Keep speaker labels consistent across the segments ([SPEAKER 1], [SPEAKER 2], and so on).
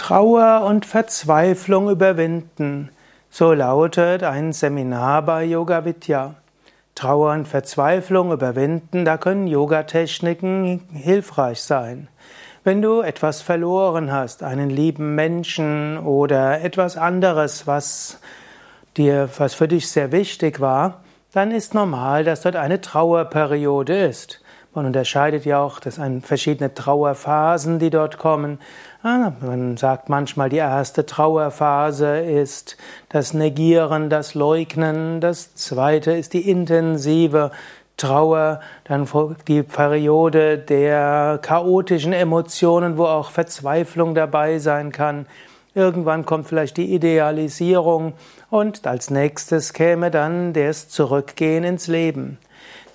[SPEAKER 1] Trauer und Verzweiflung überwinden. So lautet ein Seminar bei Yoga Vidya. Trauer und Verzweiflung überwinden, da können Yogatechniken hilfreich sein. Wenn du etwas verloren hast, einen lieben Menschen oder etwas anderes, was dir, was für dich sehr wichtig war, dann ist normal, dass dort eine Trauerperiode ist. Man unterscheidet ja auch, dass ein, verschiedene Trauerphasen, die dort kommen. Ah, man sagt manchmal, die erste Trauerphase ist das Negieren, das Leugnen. Das zweite ist die intensive Trauer, dann die Periode der chaotischen Emotionen, wo auch Verzweiflung dabei sein kann. Irgendwann kommt vielleicht die Idealisierung und als nächstes käme dann das Zurückgehen ins Leben.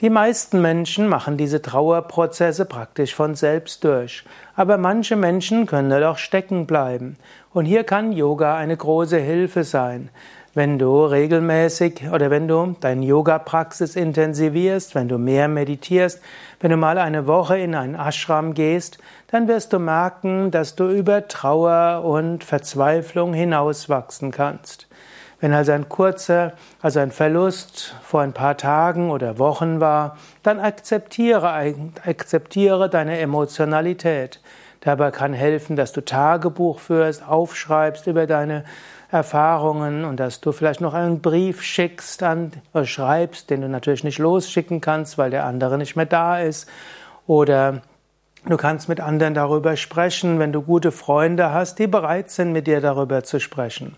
[SPEAKER 1] Die meisten Menschen machen diese Trauerprozesse praktisch von selbst durch, aber manche Menschen können doch stecken bleiben. Und hier kann Yoga eine große Hilfe sein. Wenn du regelmäßig oder wenn du deine Yoga-Praxis intensivierst, wenn du mehr meditierst, wenn du mal eine Woche in einen Ashram gehst, dann wirst du merken, dass du über Trauer und Verzweiflung hinauswachsen kannst. Wenn also ein kurzer, also ein Verlust vor ein paar Tagen oder Wochen war, dann akzeptiere, akzeptiere deine Emotionalität. Dabei kann helfen, dass du Tagebuch führst, aufschreibst über deine Erfahrungen und dass du vielleicht noch einen Brief schickst an, oder schreibst, den du natürlich nicht losschicken kannst, weil der andere nicht mehr da ist. Oder du kannst mit anderen darüber sprechen, wenn du gute Freunde hast, die bereit sind, mit dir darüber zu sprechen.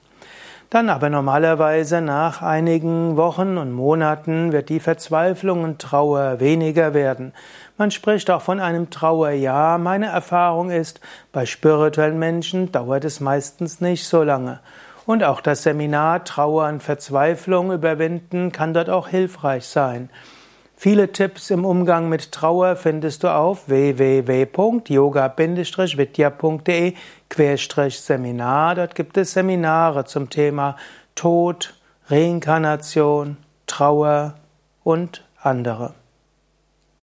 [SPEAKER 1] Dann aber normalerweise nach einigen Wochen und Monaten wird die Verzweiflung und Trauer weniger werden. Man spricht auch von einem Trauerjahr. Meine Erfahrung ist, bei spirituellen Menschen dauert es meistens nicht so lange. Und auch das Seminar Trauer und Verzweiflung überwinden kann dort auch hilfreich sein. Viele Tipps im Umgang mit Trauer findest du auf www.yoga-vidya.de-seminar. Dort gibt es Seminare zum Thema Tod, Reinkarnation, Trauer und andere.